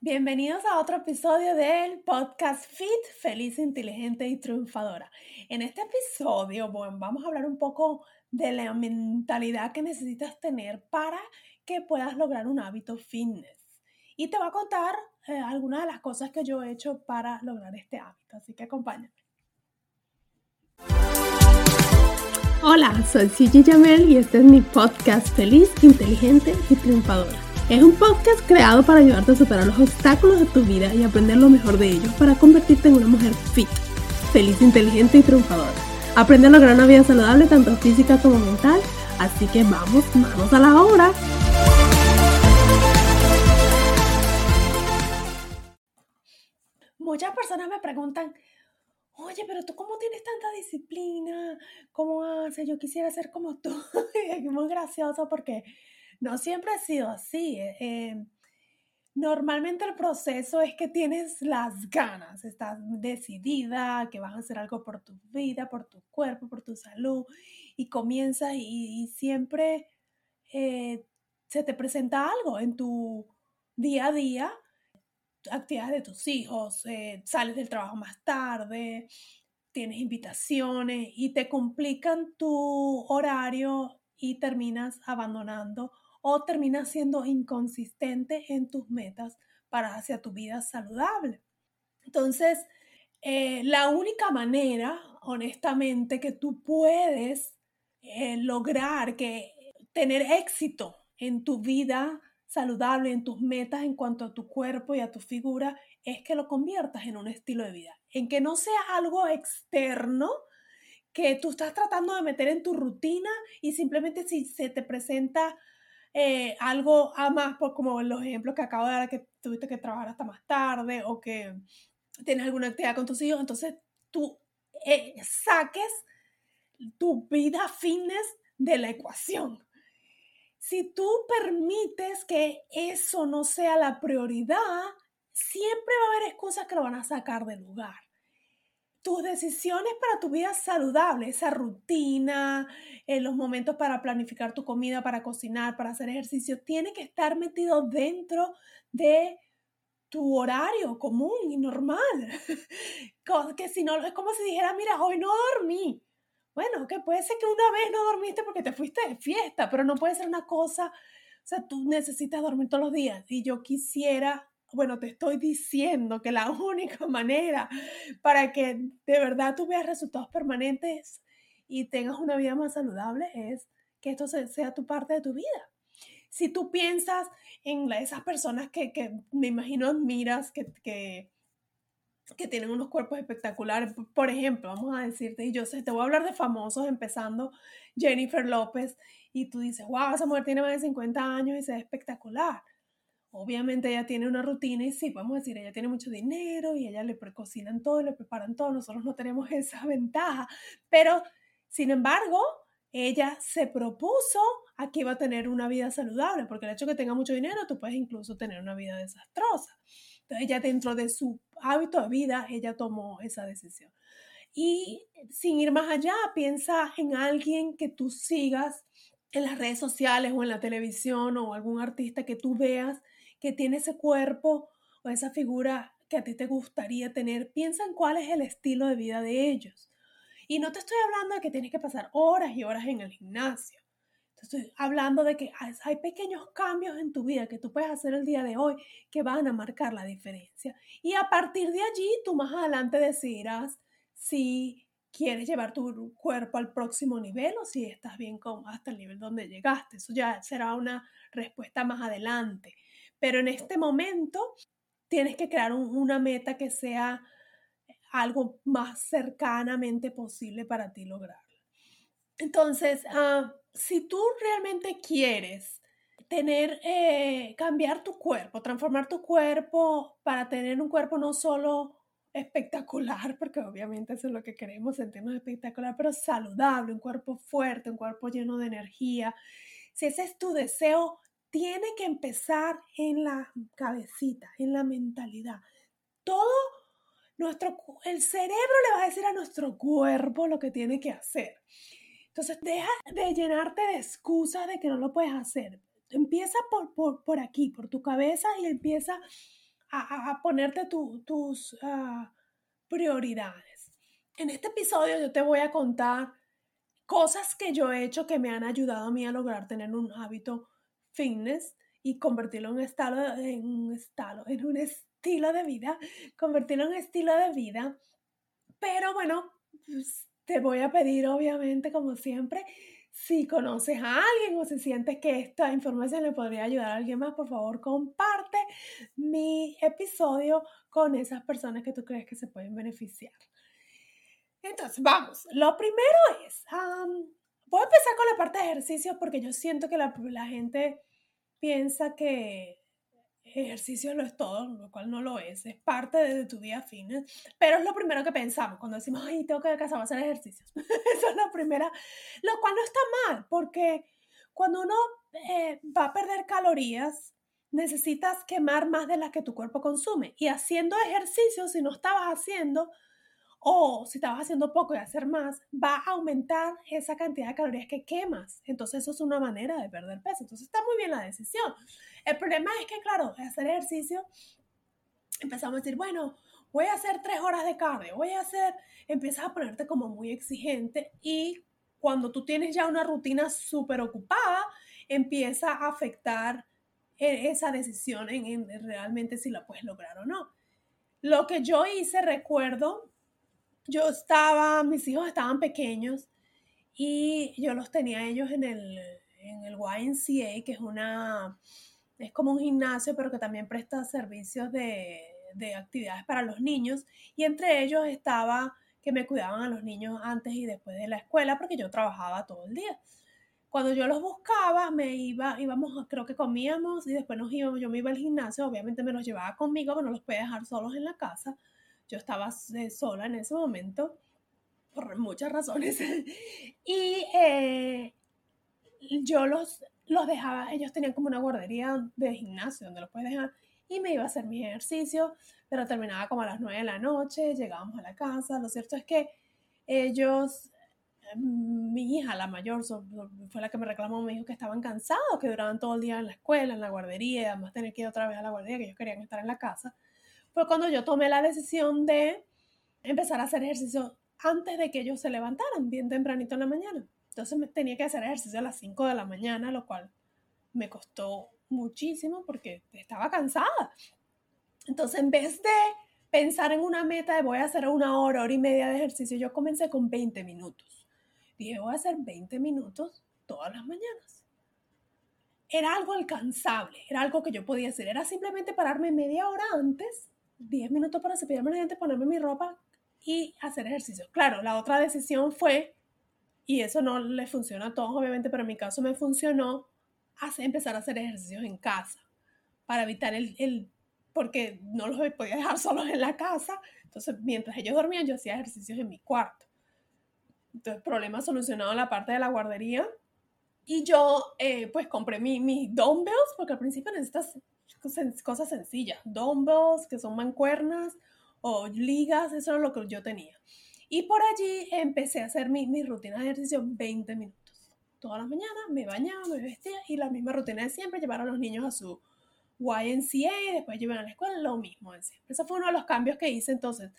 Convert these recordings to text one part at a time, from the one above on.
Bienvenidos a otro episodio del podcast Fit, feliz, inteligente y triunfadora. En este episodio, bueno, vamos a hablar un poco de la mentalidad que necesitas tener para que puedas lograr un hábito fitness. Y te voy a contar eh, algunas de las cosas que yo he hecho para lograr este hábito, así que acompáñame. Hola, soy Gigi Jamel y este es mi podcast Feliz, Inteligente y Triunfadora. Es un podcast creado para ayudarte a superar los obstáculos de tu vida y aprender lo mejor de ellos para convertirte en una mujer fit, feliz, inteligente y triunfadora. Aprende a lograr una vida saludable tanto física como mental, así que vamos, manos a la obra. Muchas personas me preguntan, oye, pero tú cómo tienes tanta disciplina, ¿cómo haces? Yo quisiera ser como tú. es muy gracioso porque no siempre ha sido así. Eh, eh, normalmente el proceso es que tienes las ganas, estás decidida que vas a hacer algo por tu vida, por tu cuerpo, por tu salud, y comienzas y, siempre eh, se te presenta algo en tu día a día, actividades de tus hijos, sales del trabajo más tarde, tienes invitaciones y te complican tu horario y terminas abandonando o terminas siendo inconsistente en tus metas para hacia tu vida saludable. Entonces, eh, la única manera, honestamente, que tú puedes eh, lograr que tener éxito en tu vida saludable, en tus metas en cuanto a tu cuerpo y a tu figura, es que lo conviertas en un estilo de vida, en que no sea algo externo que tú estás tratando de meter en tu rutina y simplemente si se te presenta eh, algo a más, por como los ejemplos que acabo de dar, que tuviste que trabajar hasta más tarde o que tienes alguna actividad con tus hijos, entonces tú eh, saques tu vida fitness de la ecuación. Si tú permites que eso no sea la prioridad, siempre va a haber excusas que lo van a sacar del lugar tus decisiones para tu vida saludable, esa rutina, en los momentos para planificar tu comida, para cocinar, para hacer ejercicio, tiene que estar metido dentro de tu horario común y normal. que si no, es como si dijera, mira, hoy no dormí. Bueno, que puede ser que una vez no dormiste porque te fuiste de fiesta, pero no puede ser una cosa, o sea, tú necesitas dormir todos los días. Y yo quisiera bueno, te estoy diciendo que la única manera para que de verdad tú veas resultados permanentes y tengas una vida más saludable es que esto sea tu parte de tu vida. Si tú piensas en esas personas que, me imagino admiras, que, que, que, tienen unos cuerpos espectaculares, por ejemplo, vamos a decirte, y yo te voy a hablar de famosos, empezando Jennifer López, y tú dices, wow, esa mujer tiene más de 50 años y se ve espectacular Obviamente ella tiene una rutina y sí, podemos decir, ella tiene mucho dinero y ella le cocinan todo, le preparan todo, nosotros no tenemos esa ventaja, pero sin embargo, ella se propuso a que iba a tener una vida saludable, porque el hecho de que tenga mucho dinero, tú puedes incluso tener una vida desastrosa. Entonces ella dentro de su hábito de vida, ella tomó esa decisión. Y sin ir más allá, piensa en alguien que tú sigas en las redes sociales o en la televisión o algún artista que tú veas que tiene ese cuerpo o esa figura que a ti te gustaría tener, piensa en cuál es el estilo de vida de ellos. Y no te estoy hablando de que tienes que pasar horas y horas en el gimnasio. Te estoy hablando de que hay pequeños cambios en tu vida que tú puedes hacer el día de hoy que van a marcar la diferencia. Y a partir de allí, tú más adelante decidirás si quieres llevar tu cuerpo al próximo nivel o si estás bien con, hasta el nivel donde llegaste. Eso ya será una respuesta más adelante. Pero en este momento tienes que crear una meta que sea algo más cercanamente posible para ti lograrlo. Entonces, ah, si tú realmente quieres tener, eh, cambiar tu cuerpo, transformar tu cuerpo para tener un cuerpo no solo espectacular, porque obviamente eso es lo que queremos, sentirnos espectacular, pero saludable, un cuerpo fuerte, un cuerpo lleno de energía. Si ese es tu deseo, tiene que empezar en la cabecita, en la mentalidad. Todo nuestro, el cerebro le va a decir a nuestro cuerpo lo que tiene que hacer. Entonces, deja de llenarte de excusas de que no lo puedes hacer. Empieza por, por, aquí, por tu cabeza y empieza a, ponerte tus ah, prioridades. En este episodio yo te voy a contar cosas que yo he hecho que me han ayudado a mí a lograr tener un hábito fitness y convertirlo en un estado, en un en un estilo de vida, convertirlo en un estilo de vida. Pero bueno, pues, te voy a pedir obviamente, como siempre, si conoces a alguien o si sientes que esta información le podría ayudar a alguien más, por favor comparte mi episodio con esas personas que tú crees que se pueden beneficiar. Entonces, vamos, lo primero es, voy a empezar con la parte de ejercicio porque yo siento que la gente piensa que ejercicio lo es todo, lo cual no lo es, es parte de tu día fitness, pero es lo primero que pensamos cuando decimos, ay, tengo que ir a casa a hacer ejercicios. Eso es la primera, lo cual no está mal, porque cuando uno eh, va a perder calorías, necesitas quemar más de las que tu cuerpo consume. Y haciendo ejercicio, si no estabas haciendo, o si estabas haciendo poco y hacer más, va a aumentar esa cantidad de calorías que quemas. Entonces eso es una manera de perder peso. Entonces está muy bien la decisión. El problema es que, claro, hacer ejercicio, empezamos a decir, bueno, voy a hacer tres horas de cardio, voy a hacer, empiezas a ponerte como muy exigente y cuando tú tienes ya una rutina súper ocupada, empieza a afectar e, esa decisión en, en realmente si la puedes lograr o no. Lo que yo hice, recuerdo, yo estaba, mis hijos estaban pequeños y yo los tenía ellos en el, en el que es una, es como un gimnasio, pero que también presta servicios de, de actividades para los niños. Y entre ellos estaba que me cuidaban a los niños antes y después de la escuela, porque yo trabajaba todo el día. Cuando yo los buscaba, me iba, íbamos, creo que comíamos y después nos íbamos, yo me iba al gimnasio, obviamente me los llevaba conmigo, pero no los podía dejar solos en la casa yo estaba eh, sola en ese momento, por muchas razones. y eh, yo los, los dejaba, ellos tenían como una guardería de gimnasio donde los puedes dejar. Y me iba a hacer mi ejercicio, pero terminaba como a las 9 de la noche, llegábamos a la casa. Lo cierto es que ellos, mi hija, la mayor, fue la que me reclamó, me dijo que estaban cansados, que duraban todo el día en la escuela, en la guardería, además tener que ir otra vez a la guardería, que ellos querían estar en la casa fue cuando yo tomé la decisión de empezar a hacer ejercicio antes de que ellos se levantaran, bien tempranito en la mañana. Entonces me tenía que hacer ejercicio a las 5 de la mañana, lo cual me costó muchísimo porque estaba cansada. Entonces, en vez de pensar en una meta de voy a hacer una hora, hora y media de ejercicio, yo comencé con 20 minutos. Dije, voy a hacer 20 minutos todas las mañanas. Era algo alcanzable, era algo que yo podía hacer. Era simplemente pararme media hora antes 10 minutos para cepillarme los dientes, ponerme mi ropa y hacer ejercicio. Claro, la otra decisión fue, y eso no le funciona a todos obviamente, pero en mi caso me funcionó, hacer, empezar a hacer ejercicios en casa para evitar el, el, porque no los podía dejar solos en la casa. Entonces, mientras ellos dormían, yo hacía ejercicios en mi cuarto. Entonces, problema solucionado en la parte de la guardería. Y yo, eh, pues, compré mis mi dumbbells, porque al principio necesitas cosas sencillas, dumbbells, que son mancuernas, o ligas, eso era lo que yo tenía. Y por allí empecé a hacer mi, mi rutina de ejercicio 20 minutos. Todas las mañanas me bañaba, me vestía y la misma rutina de siempre, llevar a los niños a su YNCA, después llevar a la escuela, lo mismo de. Ese fue uno de los cambios que hice entonces.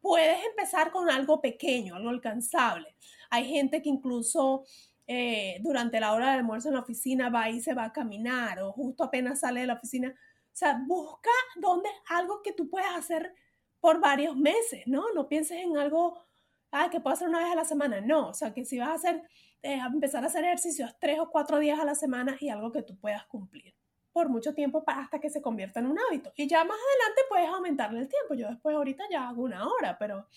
Puedes empezar con algo pequeño, algo alcanzable. Hay gente que incluso eh, durante la hora de almuerzo en la oficina va y se va a caminar o justo apenas sale de la oficina. O sea, busca donde algo que tú puedas hacer por varios meses, ¿no? No pienses en algo ah, que puedo hacer una vez a la semana. No, o sea, que si vas a hacer, eh, empezar a hacer ejercicios tres o cuatro días a la semana y algo que tú puedas cumplir por mucho tiempo hasta que se convierta en un hábito. Y ya más adelante puedes aumentarle el tiempo. Yo después ahorita ya hago una hora, pero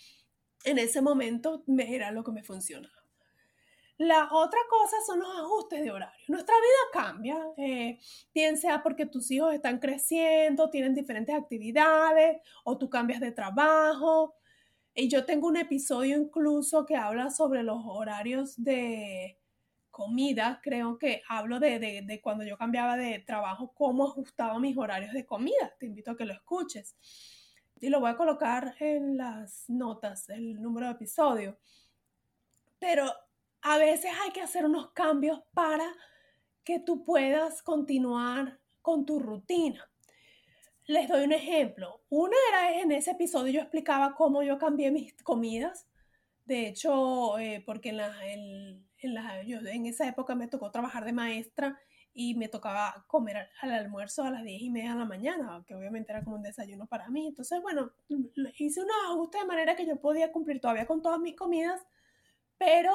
en ese momento era lo que me funcionaba. La otra cosa son los ajustes de horario. Nuestra vida cambia, eh, bien sea porque tus hijos están creciendo, tienen diferentes actividades o tú cambias de trabajo. Y yo tengo un episodio incluso que habla sobre los horarios de comida. Creo que hablo de, de cuando yo cambiaba de trabajo, cómo ajustaba mis horarios de comida. Te invito a que lo escuches. Y lo voy a colocar en las notas, el número de episodio. Pero a veces hay que hacer unos cambios para que tú puedas continuar con tu rutina. Les doy un ejemplo. Una era en ese episodio yo explicaba cómo yo cambié mis comidas. De hecho, eh, porque en, la, en, en esa época me tocó trabajar de maestra y me tocaba comer al, almuerzo a las 10 y media de la mañana, que obviamente era como un desayuno para mí. Entonces, bueno, hice unos ajustes de manera que yo podía cumplir todavía con todas mis comidas, pero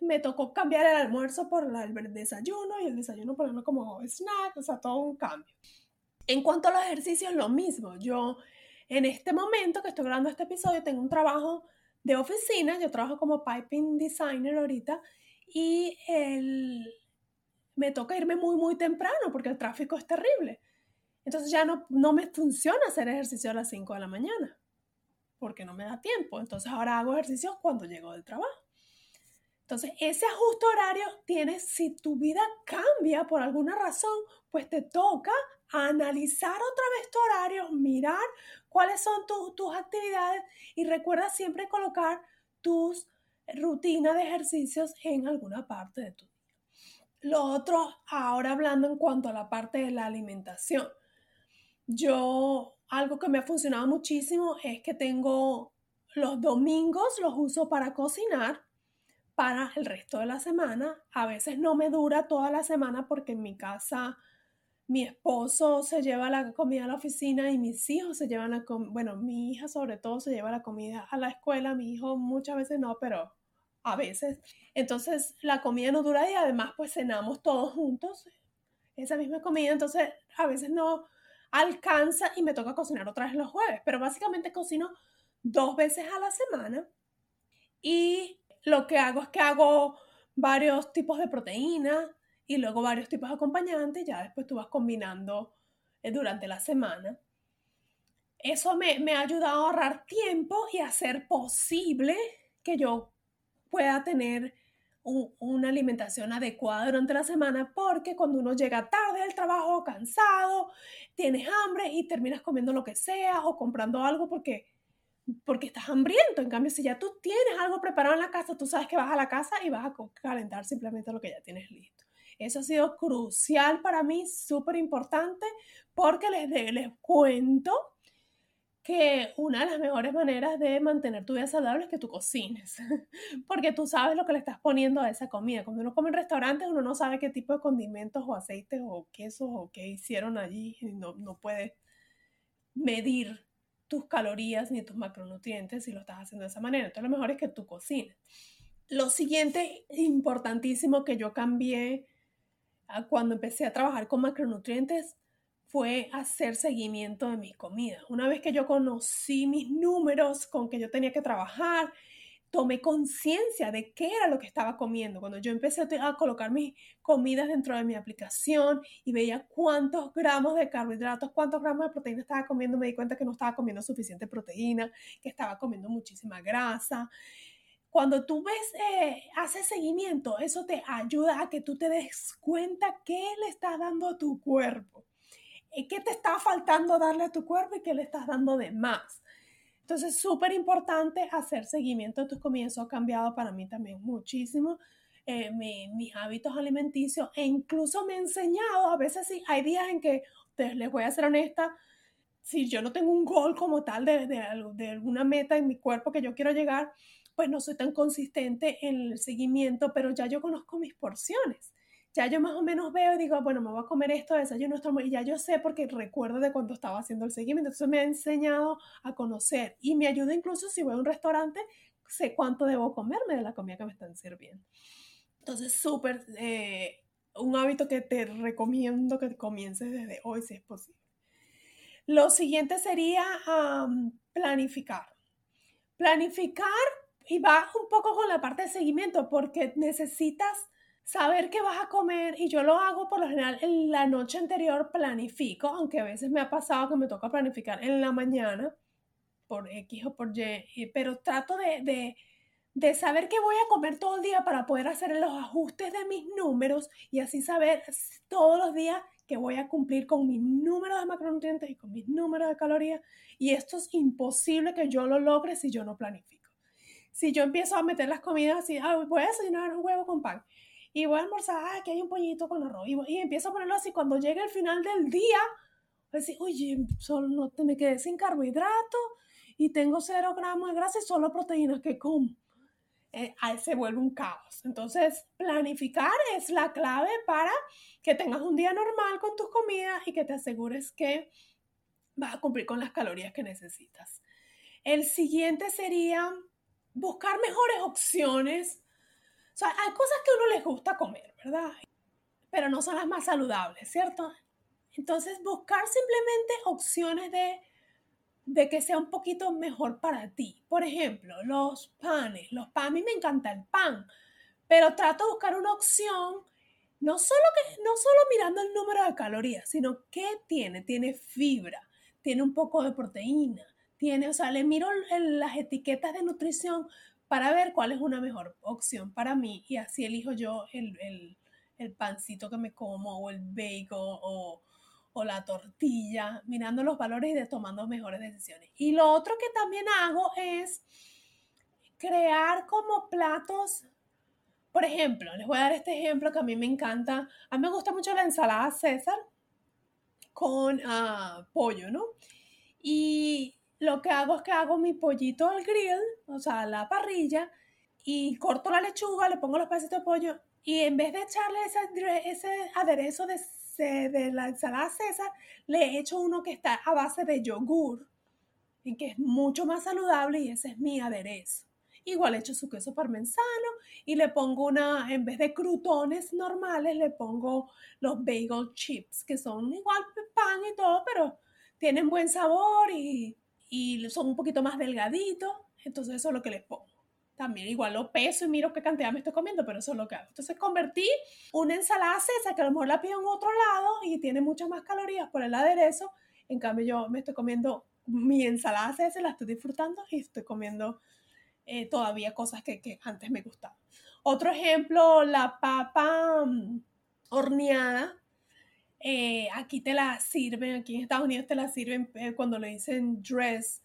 me tocó cambiar el almuerzo por el desayuno y el desayuno ponerlo como snack, o sea, todo un cambio. En cuanto a los ejercicios, lo mismo. Yo, en este momento que estoy grabando este episodio, tengo un trabajo de oficina, yo trabajo como piping designer ahorita y el, me toca irme muy, muy temprano porque el tráfico es terrible. Entonces ya no, no me funciona hacer ejercicio a las 5 de la mañana porque no me da tiempo. Entonces ahora hago ejercicio cuando llego del trabajo. Entonces, ese ajuste horario tienes, si tu vida cambia por alguna razón, pues te toca analizar otra vez tu horario, mirar cuáles son tus actividades y recuerda siempre colocar tus rutinas de ejercicios en alguna parte de tu día. Lo otro, ahora hablando en cuanto a la parte de la alimentación, yo algo que me ha funcionado muchísimo es que tengo los domingos, los uso para cocinar para el resto de la semana. A veces no me dura toda la semana porque en mi casa mi esposo se lleva la comida a la oficina y mis hijos se llevan la comida, bueno, mi hija sobre todo se lleva la comida a la escuela, mi hijo muchas veces no, pero a veces. Entonces la comida no dura y además pues cenamos todos juntos esa misma comida, entonces a veces no alcanza y me toca cocinar otra vez los jueves, pero básicamente cocino dos veces a la semana y lo que hago es que hago varios tipos de proteínas y luego varios tipos de acompañantes, ya después tú vas combinando eh, durante la semana. Eso me, ha ayudado a ahorrar tiempo y hacer posible que yo pueda tener una alimentación adecuada durante la semana, porque cuando uno llega tarde del trabajo, cansado, tienes hambre y terminas comiendo lo que sea o comprando algo porque porque estás hambriento. En cambio, si ya tú tienes algo preparado en la casa, tú sabes que vas a la casa y vas a calentar simplemente lo que ya tienes listo. Eso ha sido crucial para mí, súper importante, porque les, les cuento que una de las mejores maneras de mantener tu vida saludable es que tú cocines, porque tú sabes lo que le estás poniendo a esa comida. Cuando uno come en restaurantes, uno no sabe qué tipo de condimentos o aceites o quesos o qué hicieron allí, no, no puede medir tus calorías ni tus macronutrientes si lo estás haciendo de esa manera. Entonces lo mejor es que tú cocines. Lo siguiente importantísimo que yo cambié ah, cuando empecé a trabajar con macronutrientes fue hacer seguimiento de mis comidas. Una vez que yo conocí mis números con que yo tenía que trabajar, tomé conciencia de qué era lo que estaba comiendo. Cuando yo empecé a colocar mis comidas dentro de mi aplicación y veía cuántos gramos de carbohidratos, cuántos gramos de proteína estaba comiendo, me di cuenta que no estaba comiendo suficiente proteína, que estaba comiendo muchísima grasa. Cuando tú ves, eh, haces seguimiento, eso te ayuda a que tú te des cuenta qué le estás dando a tu cuerpo, eh, qué te está faltando darle a tu cuerpo y qué le estás dando de más. Entonces, súper importante hacer seguimiento de tus comienzos. Ha cambiado para mí también muchísimo eh, mis hábitos alimenticios e incluso me ha enseñado, a veces sí, hay días en que, les voy a ser honesta, si yo no tengo un gol como tal de, de, de alguna meta en mi cuerpo que yo quiero llegar, pues no soy tan consistente en el seguimiento, pero ya yo conozco mis porciones ya yo más o menos veo y digo, bueno, me voy a comer esto, desayuno esto, y ya yo sé porque recuerdo de cuando estaba haciendo el seguimiento, entonces me ha enseñado a conocer y me ayuda incluso si voy a un restaurante, sé cuánto debo comerme de la comida que me están sirviendo. Entonces, súper, eh, un hábito que te recomiendo que comiences desde hoy si es posible. Lo siguiente sería planificar. Planificar y va un poco con la parte de seguimiento porque necesitas saber qué vas a comer y yo lo hago por lo general en la noche anterior planifico, aunque a veces me ha pasado que me toca planificar en la mañana por X o por Y, pero trato de, de, de saber qué voy a comer todo el día para poder hacer los ajustes de mis números y así saber todos los días que voy a cumplir con mis números de macronutrientes y con mis números de calorías. Y esto es imposible que yo lo logre si yo no planifico. Si yo empiezo a meter las comidas así, ah, voy a desayunar un huevo con pan y voy a almorzar, ah, aquí hay un pollito con arroz, y, empiezo a ponerlo así, cuando llegue el final del día, decir, oye, solo no me quedé sin carbohidratos y tengo cero gramos de grasa y solo proteínas que como. Eh, ahí se vuelve un caos. Entonces, planificar es la clave para que tengas un día normal con tus comidas y que te asegures que vas a cumplir con las calorías que necesitas. El siguiente sería buscar mejores opciones o sea, hay cosas que a uno les gusta comer, ¿verdad? Pero no son las más saludables, ¿cierto? Entonces, buscar simplemente opciones de, de que sea un poquito mejor para ti. Por ejemplo, los panes. Los panes, a mí me encanta el pan, pero trato de buscar una opción, no solo, que, no solo mirando el número de calorías, sino qué tiene. Tiene fibra, tiene un poco de proteína, tiene, o sea, le miro las etiquetas de nutrición para ver cuál es una mejor opción para mí y así elijo yo el, el, el pancito que me como o el bacon o, o, la tortilla, mirando los valores y tomando mejores decisiones. Y lo otro que también hago es crear como platos. Por ejemplo, les voy a dar este ejemplo que a mí me encanta. A mí me gusta mucho la ensalada César con uh, pollo, ¿no? Y lo que hago es que hago mi pollito al grill, o sea, a la parrilla, y corto la lechuga, le pongo los pedacitos de pollo, y en vez de echarle ese, ese aderezo de, de la ensalada César, le echo uno que está a base de yogur, y que es mucho más saludable, y ese es mi aderezo. Igual echo su queso parmesano y le pongo una, en vez de crutones normales, le pongo los bagel chips, que son igual pan y todo, pero tienen buen sabor y y son un poquito más delgaditos, entonces eso es lo que les pongo. También igual lo peso y miro qué cantidad me estoy comiendo, pero eso es lo que hago. Entonces convertí una ensalada cesa que a lo mejor la pido en otro lado y tiene muchas más calorías por el aderezo. En cambio yo me estoy comiendo mi ensalada cesa, la estoy disfrutando y estoy comiendo eh, todavía cosas que, que, antes me gustaban. Otro ejemplo, la papa mm, horneada eh, aquí te la sirven, aquí en Estados Unidos te la sirven eh, cuando le dicen dress,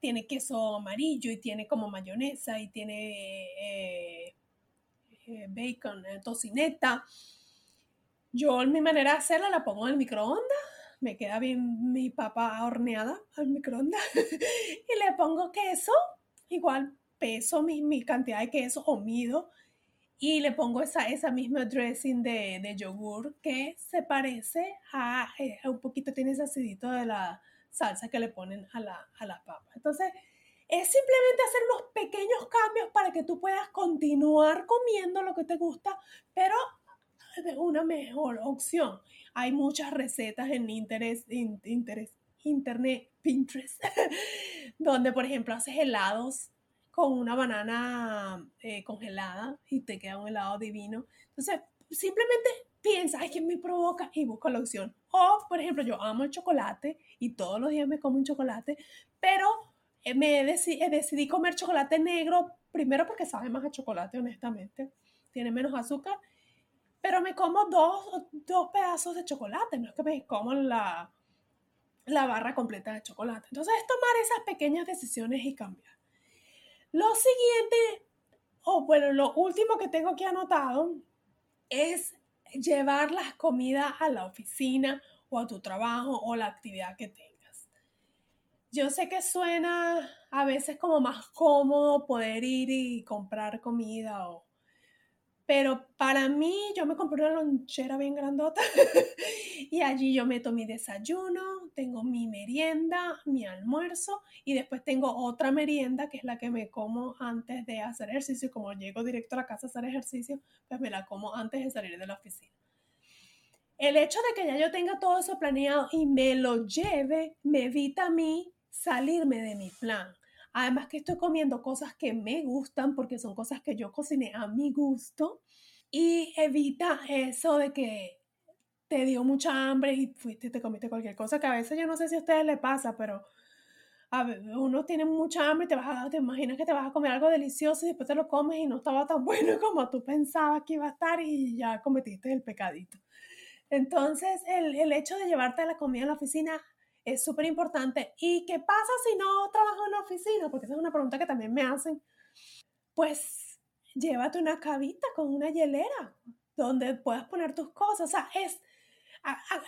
tiene queso amarillo y tiene como mayonesa y tiene eh, bacon, tocineta. Yo en mi manera de hacerla la pongo en el microondas, me queda bien mi papa horneada al microondas y le pongo queso, igual peso mi, mi cantidad de queso o y le pongo esa, esa misma dressing de, de yogur que se parece a, eh, un poquito, tiene ese acidito de la salsa que le ponen a la, a la papa. Entonces, es simplemente hacer unos pequeños cambios para que tú puedas continuar comiendo lo que te gusta, pero de una mejor opción. Hay muchas recetas en interés, interés, internet, Pinterest, donde, por ejemplo, haces helados con una banana eh, congelada y te queda un helado divino. Entonces, simplemente piensa, ay, ¿qué me provoca? Y busca la opción. O, por ejemplo, yo amo el chocolate y todos los días me como un chocolate, pero eh, me decidí comer chocolate negro, primero porque sabe más a chocolate, honestamente, tiene menos azúcar, pero me como dos, dos pedazos de chocolate, no es que me como la, la barra completa de chocolate. Entonces es tomar esas pequeñas decisiones y cambiar. Lo siguiente, o bueno, lo último que tengo aquí anotado es llevar las comidas a la oficina o a tu trabajo o la actividad que tengas. Yo sé que suena a veces como más cómodo poder ir y comprar comida o pero para mí, yo me compré una lonchera bien grandota y allí yo meto mi desayuno, tengo mi merienda, mi almuerzo y después tengo otra merienda que es la que me como antes de hacer ejercicio. Como llego directo a la casa a hacer ejercicio, pues me la como antes de salir de la oficina. El hecho de que ya yo tenga todo eso planeado y me lo lleve, me evita a mí salirme de mi plan. Además que estoy comiendo cosas que me gustan porque son cosas que yo cociné a mi gusto. Y evita eso de que te dio mucha hambre y fuiste te comiste cualquier cosa, que a veces yo no sé si a ustedes les pasa, pero a uno tiene mucha hambre y te, te imaginas que te vas a comer algo delicioso y después te lo comes y no estaba tan bueno como tú pensabas que iba a estar y ya cometiste el pecadito. Entonces, el, el hecho de llevarte la comida a la oficina es súper importante. ¿Y qué pasa si no trabajo en la oficina? Porque esa es una pregunta que también me hacen. Pues llévate una cabita con una hielera donde puedas poner tus cosas. O sea, es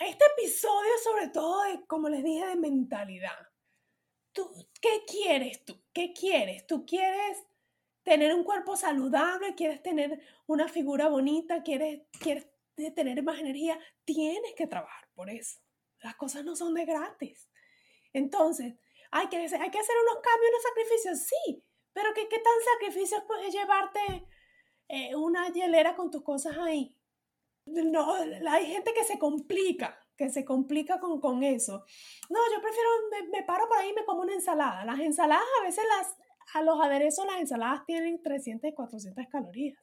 este episodio sobre todo de, como les dije, de mentalidad. ¿Tú, ¿Qué quieres tú? ¿Qué quieres? ¿Tú quieres tener un cuerpo saludable? ¿Quieres tener una figura bonita? ¿Quieres, quieres tener más energía? Tienes que trabajar por eso. Las cosas no son de gratis. Entonces, hay que, hay que hacer unos cambios, unos sacrificios, sí, pero ¿qué, qué tan sacrificios puede llevarte eh, una hielera con tus cosas ahí? No, hay gente que se complica, que se complica con, con eso. No, yo prefiero, me, paro por ahí y me como una ensalada. Las ensaladas a veces las, a los aderezos, las ensaladas tienen 300 y 400 calorías.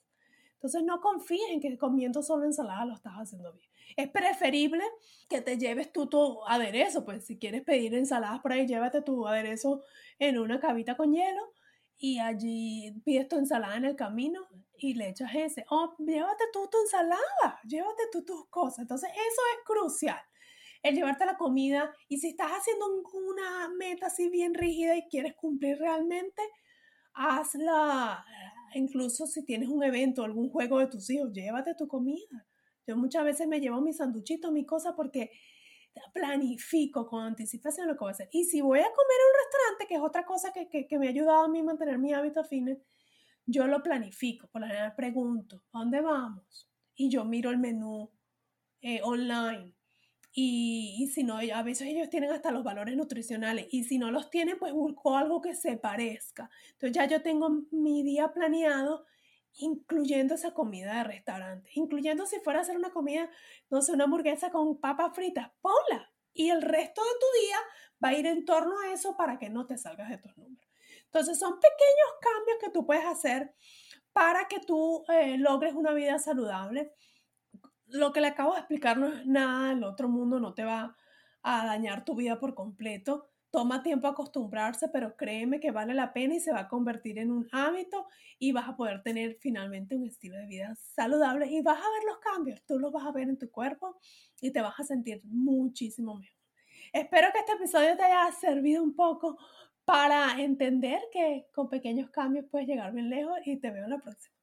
Entonces no confíes en que comiendo solo ensalada lo estás haciendo bien. Es preferible que te lleves tú tu aderezo, pues si quieres pedir ensaladas por ahí, llévate tu aderezo en una cabita con hielo y allí pides tu ensalada en el camino y le echas ese. Oh, llévate tú tu ensalada, llévate tú tus cosas. Entonces, eso es crucial, el llevarte la comida. Y si estás haciendo una meta así bien rígida y quieres cumplir realmente, hazla. Incluso si tienes un evento, algún juego de tus hijos, llévate tu comida. Yo muchas veces me llevo mi sanduchito, mi cosa, porque planifico con anticipación lo que voy a hacer. Y si voy a comer en un restaurante, que es otra cosa que, que, me ha ayudado a mí a mantener mi hábito fitness, yo lo planifico. Por lo general pregunto, ¿a dónde vamos? Y yo miro el menú eh, online. Y, y, si no, a veces ellos tienen hasta los valores nutricionales. Y si no los tienen, pues busco algo que se parezca. Entonces ya yo tengo mi día planeado incluyendo esa comida de restaurante, incluyendo si fuera a hacer una comida, no sé, una hamburguesa con papas fritas, ponla. Y el resto de tu día va a ir en torno a eso para que no te salgas de tus números. Entonces son pequeños cambios que tú puedes hacer para que tú eh, logres una vida saludable. Lo que le acabo de explicar no es nada el otro mundo, no te va a dañar tu vida por completo. Toma tiempo acostumbrarse, pero créeme que vale la pena y se va a convertir en un hábito y vas a poder tener finalmente un estilo de vida saludable y vas a ver los cambios, tú los vas a ver en tu cuerpo y te vas a sentir muchísimo mejor. Espero que este episodio te haya servido un poco para entender que con pequeños cambios puedes llegar bien lejos y te veo en la próxima.